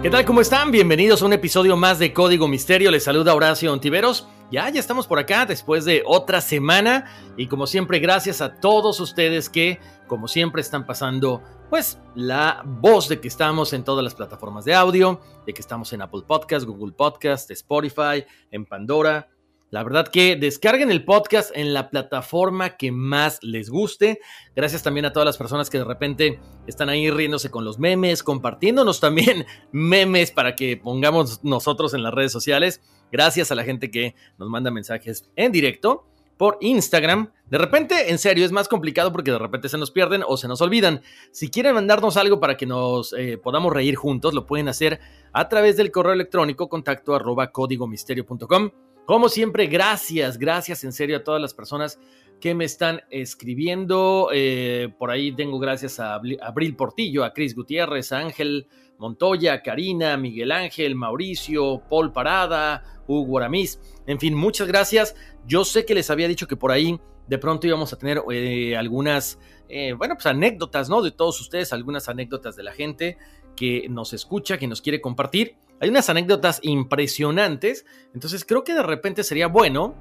¿Qué tal? ¿Cómo están? Bienvenidos a un episodio más de Código Misterio. Les saluda Horacio Ontiveros. Ya, ya estamos por acá después de otra semana y como siempre gracias a todos ustedes que como siempre están pasando pues la voz de que estamos en todas las plataformas de audio, de que estamos en Apple Podcast, Google Podcast, Spotify, en Pandora, la verdad que descarguen el podcast en la plataforma que más les guste. Gracias también a todas las personas que de repente están ahí riéndose con los memes, compartiéndonos también memes para que pongamos nosotros en las redes sociales. Gracias a la gente que nos manda mensajes en directo por Instagram. De repente, en serio, es más complicado porque de repente se nos pierden o se nos olvidan. Si quieren mandarnos algo para que nos eh, podamos reír juntos, lo pueden hacer a través del correo electrónico contacto arroba códigomisterio.com. Como siempre, gracias, gracias en serio a todas las personas que me están escribiendo. Eh, por ahí tengo gracias a Abril Portillo, a Cris Gutiérrez, a Ángel Montoya, Karina, Miguel Ángel, Mauricio, Paul Parada, Hugo Aramis. En fin, muchas gracias. Yo sé que les había dicho que por ahí de pronto íbamos a tener eh, algunas, eh, bueno, pues anécdotas, ¿no? De todos ustedes, algunas anécdotas de la gente que nos escucha, que nos quiere compartir. Hay unas anécdotas impresionantes, entonces creo que de repente sería bueno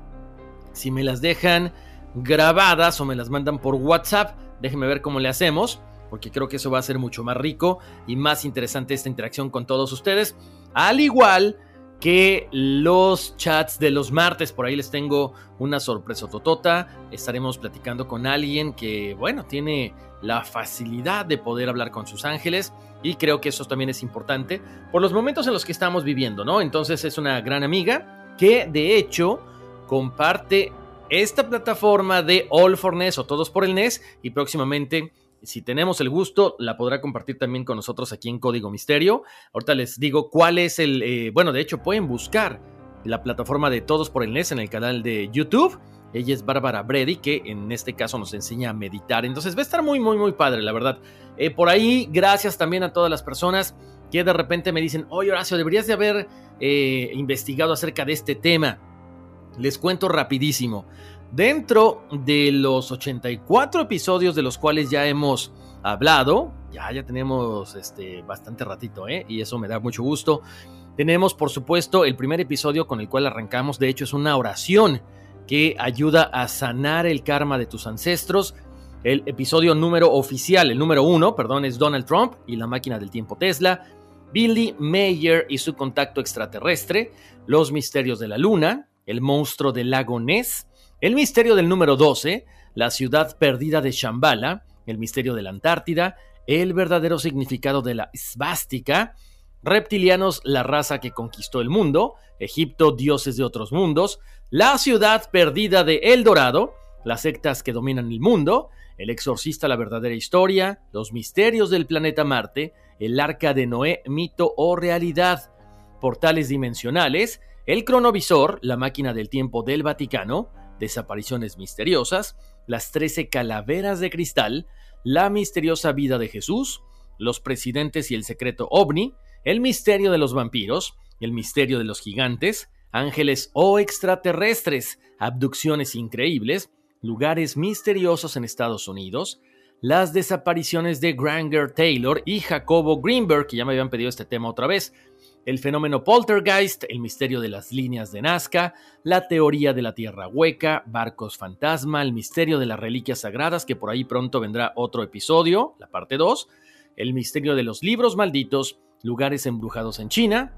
si me las dejan grabadas o me las mandan por WhatsApp. Déjenme ver cómo le hacemos, porque creo que eso va a ser mucho más rico y más interesante esta interacción con todos ustedes. Al igual que los chats de los martes. Por ahí les tengo una sorpresa totota. Estaremos platicando con alguien que, bueno, tiene la facilidad de poder hablar con sus ángeles. Y creo que eso también es importante por los momentos en los que estamos viviendo, ¿no? Entonces es una gran amiga que de hecho comparte esta plataforma de All for NES o Todos por el NES y próximamente si tenemos el gusto, la podrá compartir también con nosotros aquí en Código Misterio. Ahorita les digo cuál es el... Eh, bueno, de hecho pueden buscar la plataforma de Todos por el NES en el canal de YouTube. Ella es Bárbara Brady, que en este caso nos enseña a meditar. Entonces va a estar muy, muy, muy padre, la verdad. Eh, por ahí, gracias también a todas las personas que de repente me dicen, oye Horacio, deberías de haber eh, investigado acerca de este tema. Les cuento rapidísimo. Dentro de los 84 episodios de los cuales ya hemos hablado, ya, ya tenemos este, bastante ratito, ¿eh? y eso me da mucho gusto. Tenemos, por supuesto, el primer episodio con el cual arrancamos, de hecho es una oración que ayuda a sanar el karma de tus ancestros. El episodio número oficial, el número uno, perdón, es Donald Trump y la máquina del tiempo Tesla, Billy Mayer y su contacto extraterrestre, los misterios de la luna, el monstruo del lago Ness, el misterio del número 12, la ciudad perdida de Shambhala, el misterio de la Antártida, el verdadero significado de la svástica, reptilianos, la raza que conquistó el mundo, Egipto, dioses de otros mundos, la ciudad perdida de El Dorado, las sectas que dominan el mundo, el exorcista, la verdadera historia, los misterios del planeta Marte, el arca de Noé, mito o realidad, portales dimensionales, el cronovisor, la máquina del tiempo del Vaticano, desapariciones misteriosas, las 13 calaveras de cristal, la misteriosa vida de Jesús, los presidentes y el secreto ovni, el misterio de los vampiros, el misterio de los gigantes, ángeles o extraterrestres, abducciones increíbles, lugares misteriosos en Estados Unidos, las desapariciones de Granger Taylor y Jacobo Greenberg, que ya me habían pedido este tema otra vez, el fenómeno poltergeist, el misterio de las líneas de Nazca, la teoría de la Tierra hueca, barcos fantasma, el misterio de las reliquias sagradas, que por ahí pronto vendrá otro episodio, la parte 2, el misterio de los libros malditos, lugares embrujados en China,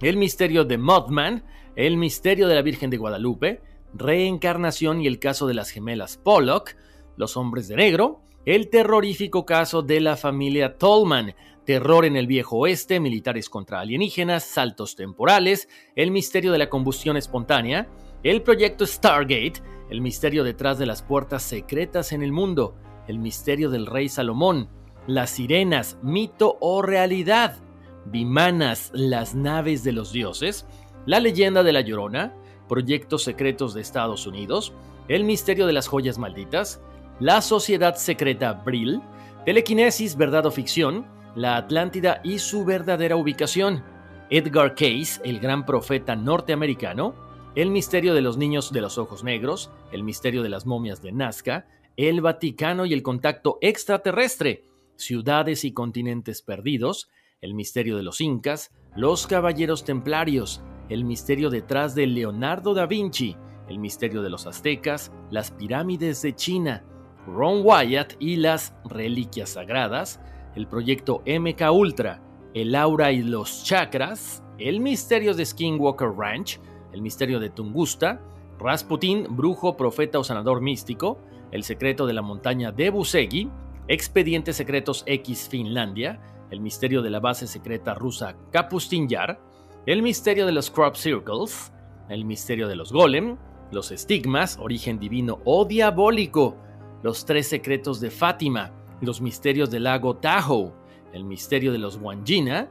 el misterio de Mothman, el misterio de la Virgen de Guadalupe, reencarnación y el caso de las gemelas Pollock, los hombres de negro, el terrorífico caso de la familia Tolman, terror en el viejo oeste, militares contra alienígenas, saltos temporales, el misterio de la combustión espontánea, el proyecto Stargate, el misterio detrás de las puertas secretas en el mundo, el misterio del rey Salomón, las sirenas, mito o realidad, Vimanas, las naves de los dioses, la leyenda de la Llorona, proyectos secretos de Estados Unidos, el misterio de las joyas malditas, la sociedad secreta Brill, telequinesis, verdad o ficción, la Atlántida y su verdadera ubicación, Edgar Case, el gran profeta norteamericano, el misterio de los niños de los ojos negros, el misterio de las momias de Nazca, el Vaticano y el contacto extraterrestre, ciudades y continentes perdidos, el misterio de los incas, los caballeros templarios, el misterio detrás de Leonardo da Vinci, el misterio de los aztecas, las pirámides de China, Ron Wyatt y las reliquias sagradas, el proyecto MK Ultra, el aura y los chakras, el misterio de Skinwalker Ranch, el misterio de Tungusta, Rasputin, brujo, profeta o sanador místico, el secreto de la montaña de Busegi, expedientes secretos X Finlandia, el misterio de la base secreta rusa Kapustin Yar, el misterio de los crop circles, el misterio de los golem, los estigmas, origen divino o diabólico, los tres secretos de Fátima, los misterios del lago Tahoe, el misterio de los Wangina,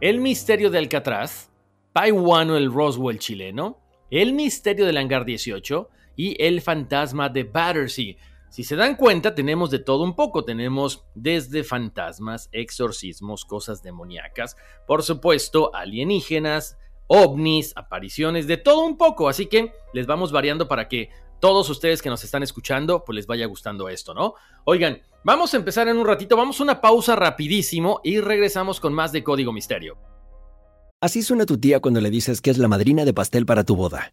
el misterio de Alcatraz, Paiwano el Roswell chileno, el misterio del hangar 18 y el fantasma de Battersea. Si se dan cuenta, tenemos de todo un poco. Tenemos desde fantasmas, exorcismos, cosas demoníacas, por supuesto, alienígenas, ovnis, apariciones, de todo un poco. Así que les vamos variando para que todos ustedes que nos están escuchando, pues les vaya gustando esto, ¿no? Oigan, vamos a empezar en un ratito, vamos a una pausa rapidísimo y regresamos con más de Código Misterio. Así suena tu tía cuando le dices que es la madrina de pastel para tu boda.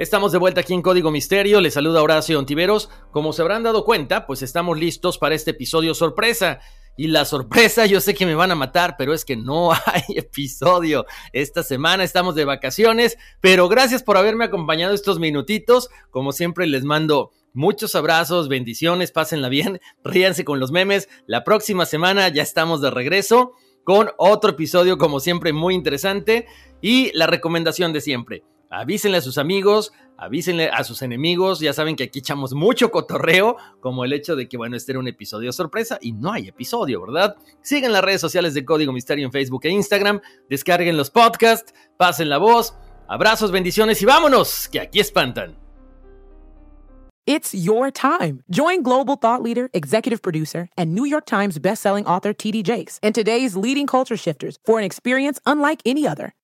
Estamos de vuelta aquí en Código Misterio, les saluda Horacio Ontiveros. Como se habrán dado cuenta, pues estamos listos para este episodio sorpresa. Y la sorpresa, yo sé que me van a matar, pero es que no hay episodio. Esta semana estamos de vacaciones, pero gracias por haberme acompañado estos minutitos. Como siempre les mando muchos abrazos, bendiciones, pásenla bien, ríanse con los memes. La próxima semana ya estamos de regreso con otro episodio como siempre muy interesante y la recomendación de siempre avísenle a sus amigos, avísenle a sus enemigos, ya saben que aquí echamos mucho cotorreo, como el hecho de que, bueno, este era un episodio sorpresa y no hay episodio, ¿verdad? Sigan las redes sociales de Código Misterio en Facebook e Instagram, descarguen los podcasts, pasen la voz, abrazos, bendiciones y vámonos, que aquí espantan. It's your time. Join global thought leader, executive producer, and New York Times bestselling author TD Jakes and today's leading culture shifters for an experience unlike any other.